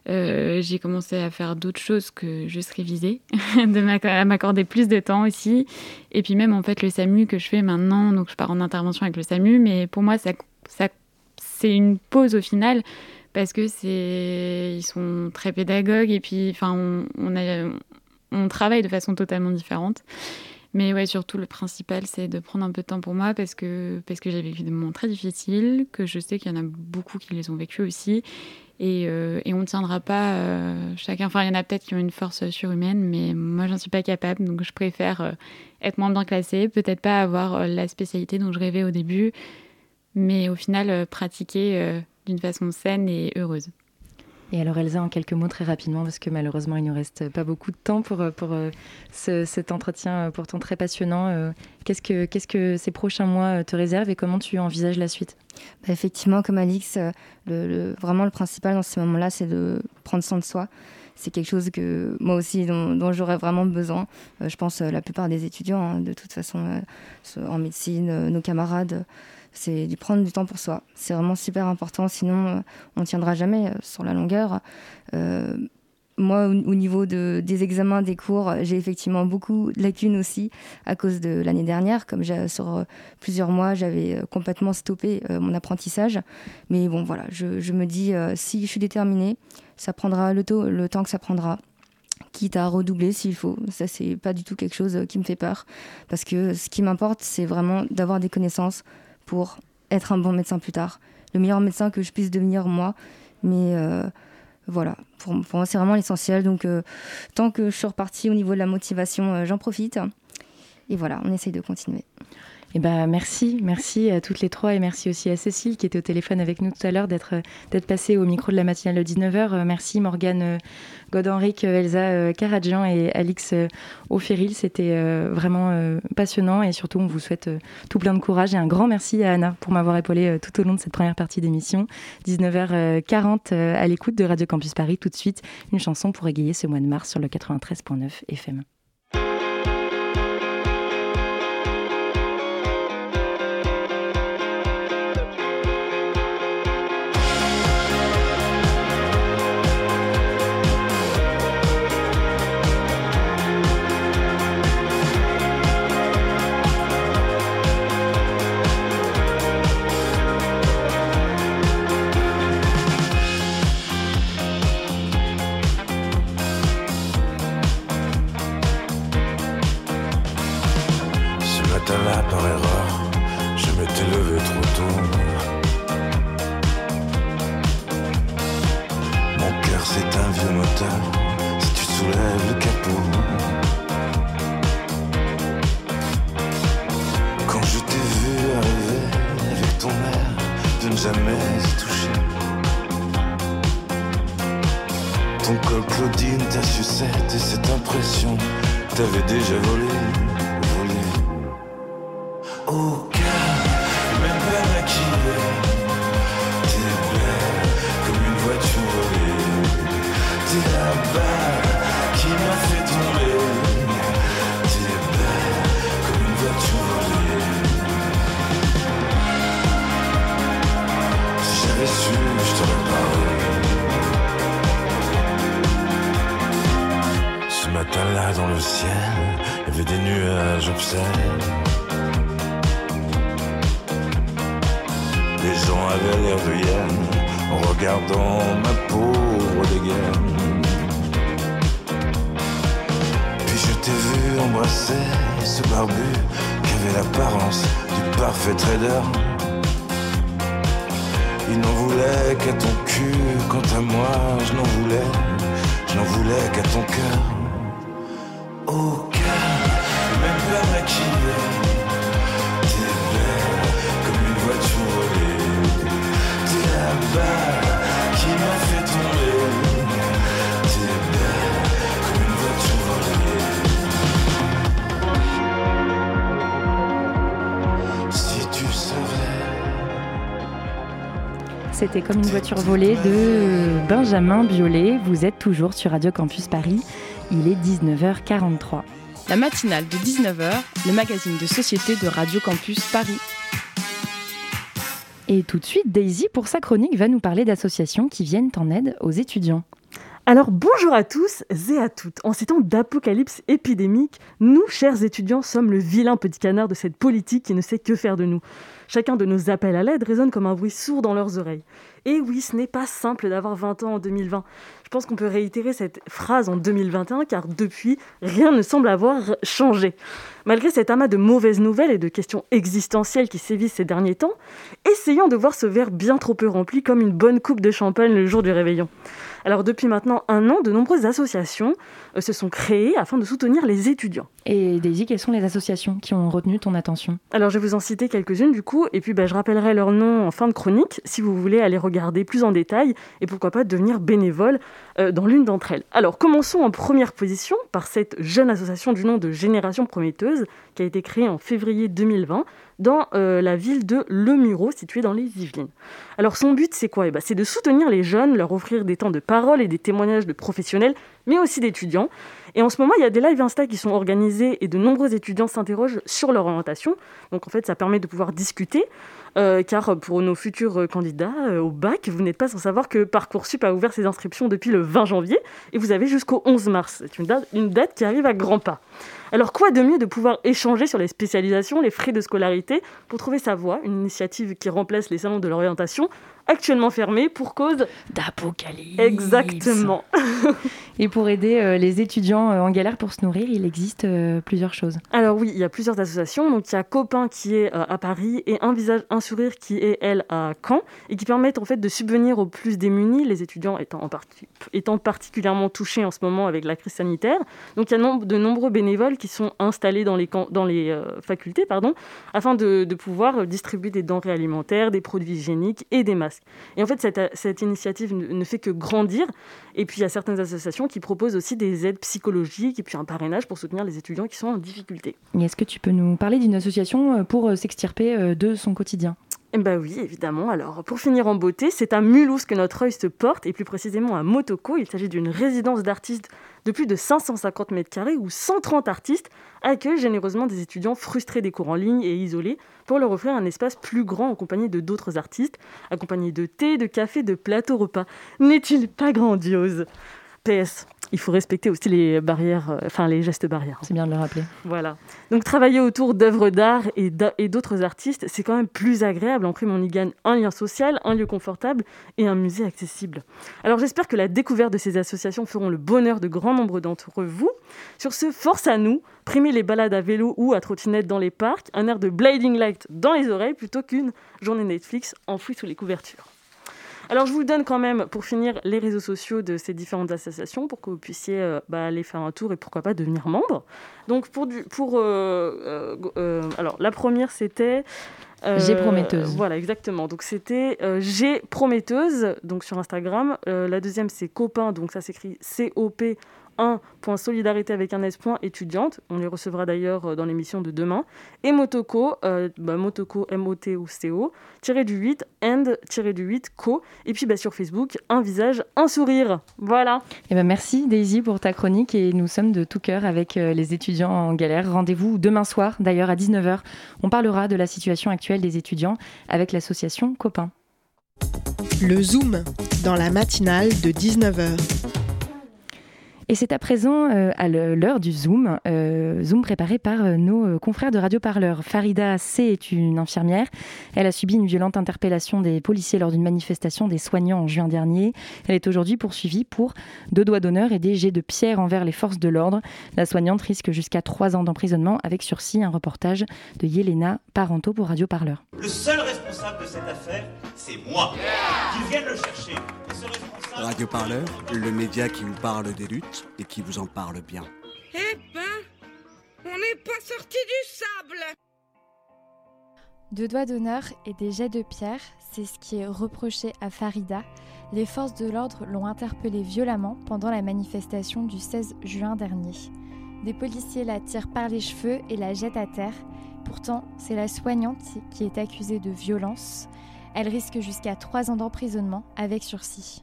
Euh, j'ai commencé à faire d'autres choses que juste réviser, <laughs> de m'accorder plus de temps aussi. Et puis même en fait le SAMU que je fais maintenant, donc je pars en intervention avec le SAMU, mais pour moi ça, ça c'est une pause au final parce que c'est ils sont très pédagogues et puis enfin on, on, on travaille de façon totalement différente. Mais ouais, surtout le principal, c'est de prendre un peu de temps pour moi parce que, parce que j'ai vécu des moments très difficiles, que je sais qu'il y en a beaucoup qui les ont vécus aussi. Et, euh, on ne tiendra pas euh, chacun. Enfin, il y en a peut-être qui ont une force surhumaine, mais moi, j'en suis pas capable. Donc, je préfère euh, être moins bien classée, peut-être pas avoir la spécialité dont je rêvais au début, mais au final, pratiquer d'une façon saine et heureuse. Et alors Elsa, en quelques mots très rapidement, parce que malheureusement il ne nous reste pas beaucoup de temps pour, pour euh, cet entretien euh, pourtant très passionnant. Euh, qu'est-ce que, que ces prochains mois te réservent et comment tu envisages la suite? Bah, Effectivement, comme Alix, vraiment le principal dans ces moments-là, c'est de prendre soin de soi. C'est quelque chose que moi aussi dont, j'aurais vraiment besoin. je pense la plupart des étudiants, hein, de toute façon, en médecine, nos camarades c'est de prendre du temps pour soi. C'est vraiment super important, sinon euh, on ne tiendra jamais euh, sur la longueur. Euh, moi, au, niveau de, des examens, des cours, j'ai effectivement beaucoup de lacunes aussi à cause de l'année dernière. Comme sur plusieurs mois, j'avais complètement stoppé mon apprentissage. Mais bon, voilà, je, me dis, si je suis déterminée, ça prendra le, le temps que ça prendra quitte à redoubler s'il faut. Ça, c'est pas du tout quelque chose qui me fait peur. Parce que ce qui m'importe, c'est vraiment d'avoir des connaissances, pour être un bon médecin plus tard. Le meilleur médecin que je puisse devenir moi. Mais euh, Voilà, pour, pour moi c'est vraiment l'essentiel. Donc tant que je suis repartie au niveau de la motivation, j'en profite. Et voilà, on essaye de continuer. Eh ben, merci, merci à toutes les trois et merci aussi à Cécile qui était au téléphone avec nous tout à l'heure d'être passée au micro de la matinale de 19h. Euh, merci Morgane euh, Godhenric, euh, Elsa Karadjian et Alix Oféril. C'était vraiment passionnant et surtout on vous souhaite tout plein de courage et un grand merci à Anna pour m'avoir épaulé tout au long de cette première partie d'émission. 19h40 à l'écoute de Radio Campus Paris. Tout de suite, une chanson pour égayer ce mois de mars sur le 93.9 FM. Il n'en voulait qu'à ton cul, quant à moi, je n'en voulais, je n'en voulais qu'à ton cœur. Au cœur, même pas maquillé, t'es belle comme une voiture volée, t'es la balle. C'était comme une voiture volée de Benjamin Biolay. Vous êtes toujours sur Radio Campus Paris. Il est 19h43. La matinale de 19h, le magazine de société de Radio Campus Paris. Et tout de suite, Daisy, pour sa chronique, va nous parler d'associations qui viennent en aide aux étudiants. Alors bonjour à tous et à toutes. En ces temps d'apocalypse épidémique, nous, chers étudiants, sommes le vilain petit canard de cette politique qui ne sait que faire de nous. Chacun de nos appels à l'aide résonne comme un bruit sourd dans leurs oreilles. Et oui, ce n'est pas simple d'avoir 20 ans en 2020. Je pense qu'on peut réitérer cette phrase en 2021 car depuis, rien ne semble avoir changé. Malgré cet amas de mauvaises nouvelles et de questions existentielles qui sévissent ces derniers temps, essayons de voir ce verre bien trop peu rempli comme une bonne coupe de champagne le jour du réveillon. Alors depuis maintenant un an, de nombreuses associations se sont créées afin de soutenir les étudiants. Et Daisy, quelles sont les associations qui ont retenu ton attention? Alors je vais vous en citer quelques-unes du coup, et puis bah, je rappellerai leur nom en fin de chronique si vous voulez aller regarder plus en détail et pourquoi pas devenir bénévole euh, dans l'une d'entre elles. Alors commençons en première position par cette jeune association du nom de Génération Prometteuse qui a été créée en février 2020 dans euh, la ville de Le Muro, située dans les Yvelines. Alors son but, c'est quoi? Eh ben, C'est de soutenir les jeunes, leur offrir des temps de parole et des témoignages de professionnels, mais aussi d'étudiants. Et en ce moment, il y a des lives Insta qui sont organisés et de nombreux étudiants s'interrogent sur leur orientation. Donc en fait, ça permet de pouvoir discuter. Euh, car pour nos futurs candidats euh, au bac, vous n'êtes pas sans savoir que Parcoursup a ouvert ses inscriptions depuis le 20 janvier et vous avez jusqu'au 11 mars. C'est une date qui arrive à grands pas. Alors quoi de mieux de pouvoir échanger sur les spécialisations, les frais de scolarité pour trouver sa voie, une initiative qui remplace les salons de l'orientation actuellement fermées pour cause d'apocalypse. Exactement. <laughs> Et pour aider euh, les étudiants euh, en galère pour se nourrir, il existe euh, plusieurs choses. Alors oui, il y a plusieurs associations. Donc il y a Copain qui est à Paris et Un visage, un sourire qui est elle à Caen et qui permettent en fait de subvenir aux plus démunis, les étudiants étant, en étant particulièrement touchés en ce moment avec la crise sanitaire. Donc il y a de nombreux bénévoles qui sont installés dans les, dans les facultés pardon, afin de, de, pouvoir distribuer des denrées alimentaires, des produits hygiéniques et des masques. Et en fait cette, cette initiative ne fait que grandir. Et puis il y a certaines associations qui propose aussi des aides psychologiques et puis un parrainage pour soutenir les étudiants qui sont en difficulté. Est-ce que tu peux nous parler d'une association euh, pour euh, s'extirper euh, de son quotidien? Eh ben oui, évidemment. Alors, pour finir en beauté, c'est à Mulhouse que notre œil se porte, et plus précisément à Motoko. Il s'agit d'une résidence d'artistes de plus de 550 mètres carrés où 130 artistes accueillent généreusement des étudiants frustrés des cours en ligne et isolés pour leur offrir un espace plus grand en compagnie de d'autres artistes, accompagnés de thé, de café, de plateaux repas. N'est-il pas grandiose? PS, il faut respecter aussi les barrières, euh, enfin les gestes barrières. C'est bien de le rappeler. Voilà. Donc travailler autour d'œuvres d'art et d'autres artistes, c'est quand même plus agréable. En prime, on y gagne un lien social, un lieu confortable et un musée accessible. Alors j'espère que la découverte de ces associations feront le bonheur de grand nombre d'entre vous. Sur ce, force à nous, primer les balades à vélo ou à trottinette dans les parcs, un air de blinding light dans les oreilles plutôt qu'une journée Netflix enfouie sous les couvertures. Alors je vous donne quand même, pour finir, les réseaux sociaux de ces différentes associations pour que vous puissiez euh, bah, aller faire un tour et pourquoi pas devenir membre. Donc pour du, pour euh, euh, euh, alors la première c'était J'ai prometteuse. Voilà exactement. Donc c'était J'ai prometteuse donc sur Instagram. la deuxième c'est copain donc ça s'écrit C O P solidarité avec un S. étudiante. On les recevra d'ailleurs euh, dans l'émission de demain. Et Motoko, euh, bah, Motoko M-O-T-O-C-O, tiré du 8, and, tiré du 8, co. Et puis bah, sur Facebook, un visage, un sourire. Voilà. Et merci Daisy pour ta chronique et nous sommes de tout cœur avec euh, les étudiants en galère. Rendez-vous demain soir, d'ailleurs à 19h. On parlera de la situation actuelle des étudiants avec l'association Copain. Le Zoom dans la matinale de 19h. Et c'est à présent euh, à l'heure du Zoom, euh, Zoom préparé par euh, nos confrères de Radio Parleur. Farida C est une infirmière. Elle a subi une violente interpellation des policiers lors d'une manifestation des soignants en juin dernier. Elle est aujourd'hui poursuivie pour deux doigts d'honneur et des jets de pierre envers les forces de l'ordre. La soignante risque jusqu'à trois ans d'emprisonnement avec sursis. Un reportage de Yelena Parento pour Radio Parleur. Le seul responsable de cette affaire, c'est moi. Le chercher. Radio Parleur, le média qui vous parle des luttes et qui vous en parle bien. Eh ben, on n'est pas sorti du sable Deux doigts d'honneur et des jets de pierre, c'est ce qui est reproché à Farida. Les forces de l'ordre l'ont interpellée violemment pendant la manifestation du 16 juin dernier. Des policiers la tirent par les cheveux et la jettent à terre. Pourtant, c'est la soignante qui est accusée de violence. Elle risque jusqu'à trois ans d'emprisonnement avec sursis.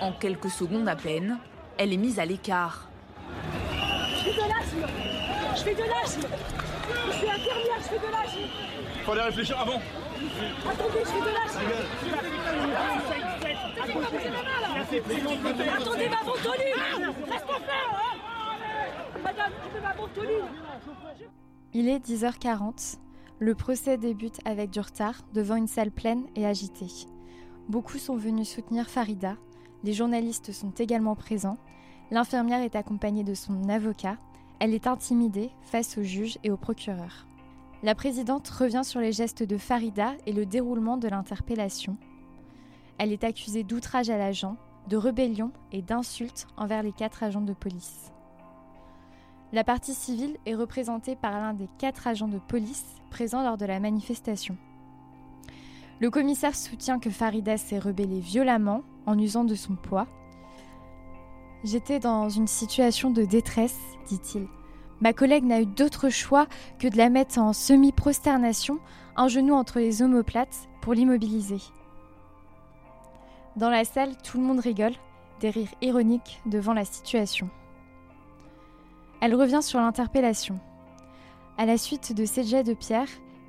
En quelques secondes à peine, elle est mise à l'écart. Je fais de l'asthme Je fais de l'asthme Je suis infirmière, je fais de l'asthme Fallait réfléchir avant Attendez, je fais de l'asthme Attendez ma ventoline Reste hein Madame, tu ma ventoline Il est 10h40. Le procès débute avec du retard devant une salle pleine et agitée. Beaucoup sont venus soutenir Farida. Les journalistes sont également présents. L'infirmière est accompagnée de son avocat. Elle est intimidée face au juge et au procureur. La présidente revient sur les gestes de Farida et le déroulement de l'interpellation. Elle est accusée d'outrage à l'agent, de rébellion et d'insulte envers les quatre agents de police. La partie civile est représentée par l'un des quatre agents de police présents lors de la manifestation. Le commissaire soutient que Farida s'est rebellée violemment en usant de son poids. J'étais dans une situation de détresse, dit-il. Ma collègue n'a eu d'autre choix que de la mettre en semi-prosternation, un genou entre les omoplates, pour l'immobiliser. Dans la salle, tout le monde rigole, des rires ironiques devant la situation. Elle revient sur l'interpellation. À la suite de ces jets de pierre,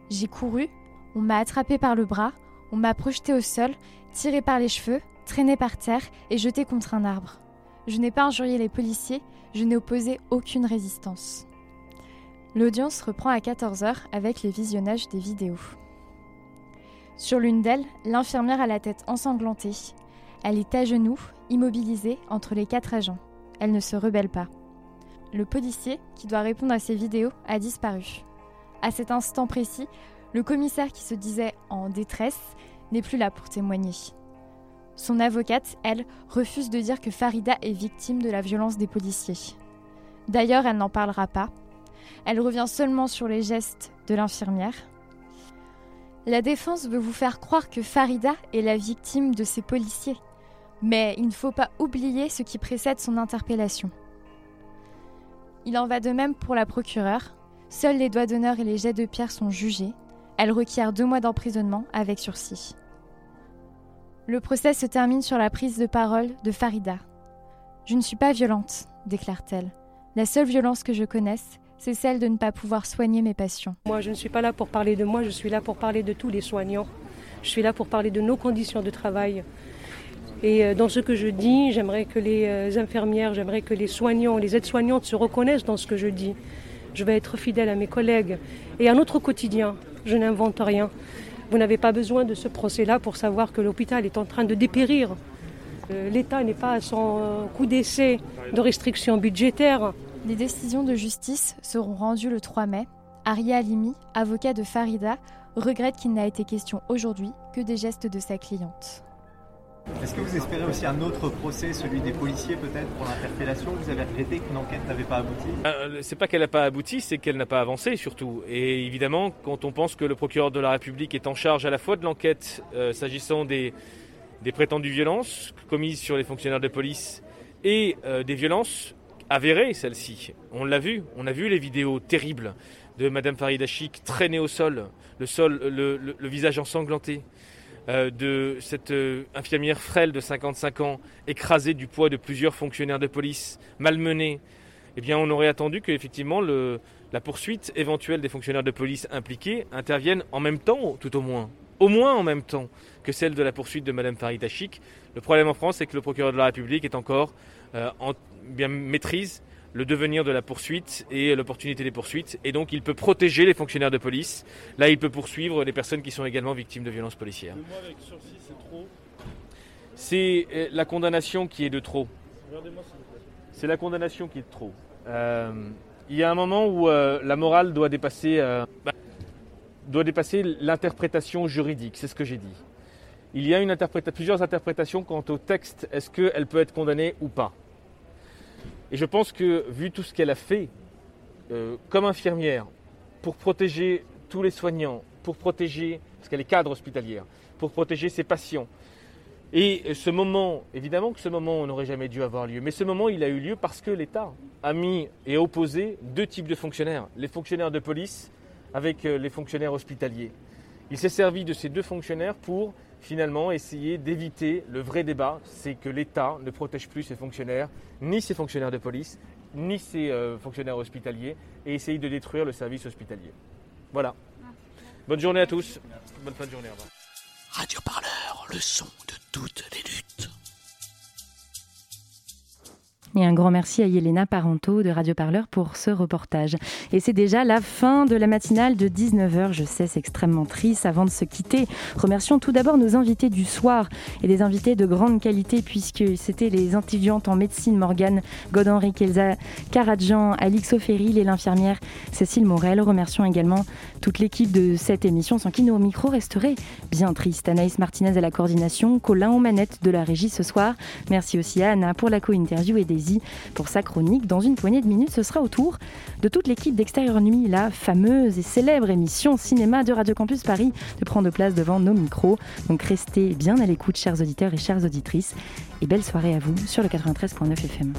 j'ai couru on m'a attrapé par le bras, on m'a projeté au sol, tiré par les cheveux, traîné par terre et jeté contre un arbre. Je n'ai pas injurié les policiers, je n'ai opposé aucune résistance. L'audience reprend à 14h avec les visionnages des vidéos. Sur l'une d'elles, l'infirmière a la tête ensanglantée. Elle est à genoux, immobilisée entre les quatre agents. Elle ne se rebelle pas. Le policier, qui doit répondre à ces vidéos, a disparu. À cet instant précis, le commissaire qui se disait en détresse n'est plus là pour témoigner. Son avocate, elle, refuse de dire que Farida est victime de la violence des policiers. D'ailleurs, elle n'en parlera pas. Elle revient seulement sur les gestes de l'infirmière. La défense veut vous faire croire que Farida est la victime de ces policiers. Mais il ne faut pas oublier ce qui précède son interpellation. Il en va de même pour la procureure. Seuls les doigts d'honneur et les jets de pierre sont jugés. Elle requiert deux mois d'emprisonnement avec sursis. Le procès se termine sur la prise de parole de Farida. Je ne suis pas violente, déclare-t-elle. La seule violence que je connaisse, c'est celle de ne pas pouvoir soigner mes patients. Moi, je ne suis pas là pour parler de moi, je suis là pour parler de tous les soignants. Je suis là pour parler de nos conditions de travail. Et euh, dans ce que je dis, j'aimerais que les euh, infirmières, j'aimerais que les soignants, les aides-soignantes se reconnaissent dans ce que je dis. Je vais être fidèle à mes collègues et à notre quotidien. Je n'invente rien. Vous n'avez pas besoin de ce procès-là pour savoir que l'hôpital est en train de dépérir. Euh, L'État n'est pas à son coup d'essai de restrictions budgétaires. Les décisions de justice seront rendues le 3 mai. Aria Alimi, avocat de Farida, regrette qu'il n'a été question aujourd'hui que des gestes de sa cliente. Est-ce que vous espérez aussi un autre procès, celui des policiers peut-être pour l'interpellation Vous avez regretté qu'une enquête n'avait pas abouti? Euh, C'est pas qu'elle n'a pas abouti, c'est qu'elle n'a pas avancé surtout. Et évidemment, quand on pense que le procureur de la République est en charge à la fois de l'enquête euh, s'agissant des, prétendues violences commises sur les fonctionnaires de police et euh, des violences avérées, celles-ci. On l'a vu, on a vu les vidéos terribles de Madame Farida Chic traînée au sol, le visage ensanglanté. Euh, de cette euh, infirmière frêle de 55 ans, écrasée du poids de plusieurs fonctionnaires de police, malmenée, eh on aurait attendu qu'effectivement la poursuite éventuelle des fonctionnaires de police impliqués intervienne en même temps, tout au moins, au moins en même temps que celle de la poursuite de Madame Farida Chic. Le problème en France, c'est que le procureur de la République est encore euh, en bien maîtrise le devenir de la poursuite et l'opportunité des poursuites. Et donc, il peut protéger les fonctionnaires de police. Là, il peut poursuivre les personnes qui sont également victimes de violences policières. avec sursis, c'est trop C'est euh, la condamnation qui est de trop. C'est la condamnation qui est de trop. Euh, il y a un moment où euh, la morale doit dépasser, euh, bah, doit dépasser l'interprétation juridique. C'est ce que j'ai dit. Il y a une interpréta plusieurs interprétations quant au texte. Est-ce qu'elle peut être condamnée ou pas? Et je pense que, vu tout ce qu'elle a fait euh, comme infirmière, pour protéger tous les soignants, pour protéger, parce qu'elle est cadre hospitalière, pour protéger ses patients, et ce moment, évidemment que ce moment n'aurait jamais dû avoir lieu, mais ce moment, il a eu lieu parce que l'État a mis et opposé deux types de fonctionnaires, les fonctionnaires de police avec euh, les fonctionnaires hospitaliers. Il s'est servi de ces deux fonctionnaires pour finalement essayer d'éviter le vrai débat, c'est que l'État ne protège plus ses fonctionnaires, ni ses fonctionnaires de police, ni ses euh, fonctionnaires hospitaliers, et essayer de détruire le service hospitalier. Voilà. Bonne journée à tous. Bonne fin de journée. Radio Parleur, le son de toutes les luttes. Et un grand merci à Yelena Parento de Radio Parleur pour ce reportage. Et c'est déjà la fin de la matinale de 19h. Je sais, c'est extrêmement triste. Avant de se quitter, remercions tout d'abord nos invités du soir et des invités de grande qualité puisque c'était les étudiantes en médecine Morgane Godhenri Kelza Karadjan, Alix Oferil et l'infirmière Cécile Morel. Remercions également toute l'équipe de cette émission sans qui nos micros resteraient bien tristes. Anaïs Martinez à la coordination, Colin aux manettes de la régie ce soir. Merci aussi à Anna pour la co-interview et Pour sa chronique. Dans une poignée de minutes, ce sera au tour de toute l'équipe d'Extérieur Nuit, la fameuse et célèbre émission cinéma de Radio Campus Paris, de prendre place devant nos micros. Donc restez bien à l'écoute, chers auditeurs et chères auditrices, et belle soirée à vous sur le 93.9 FM.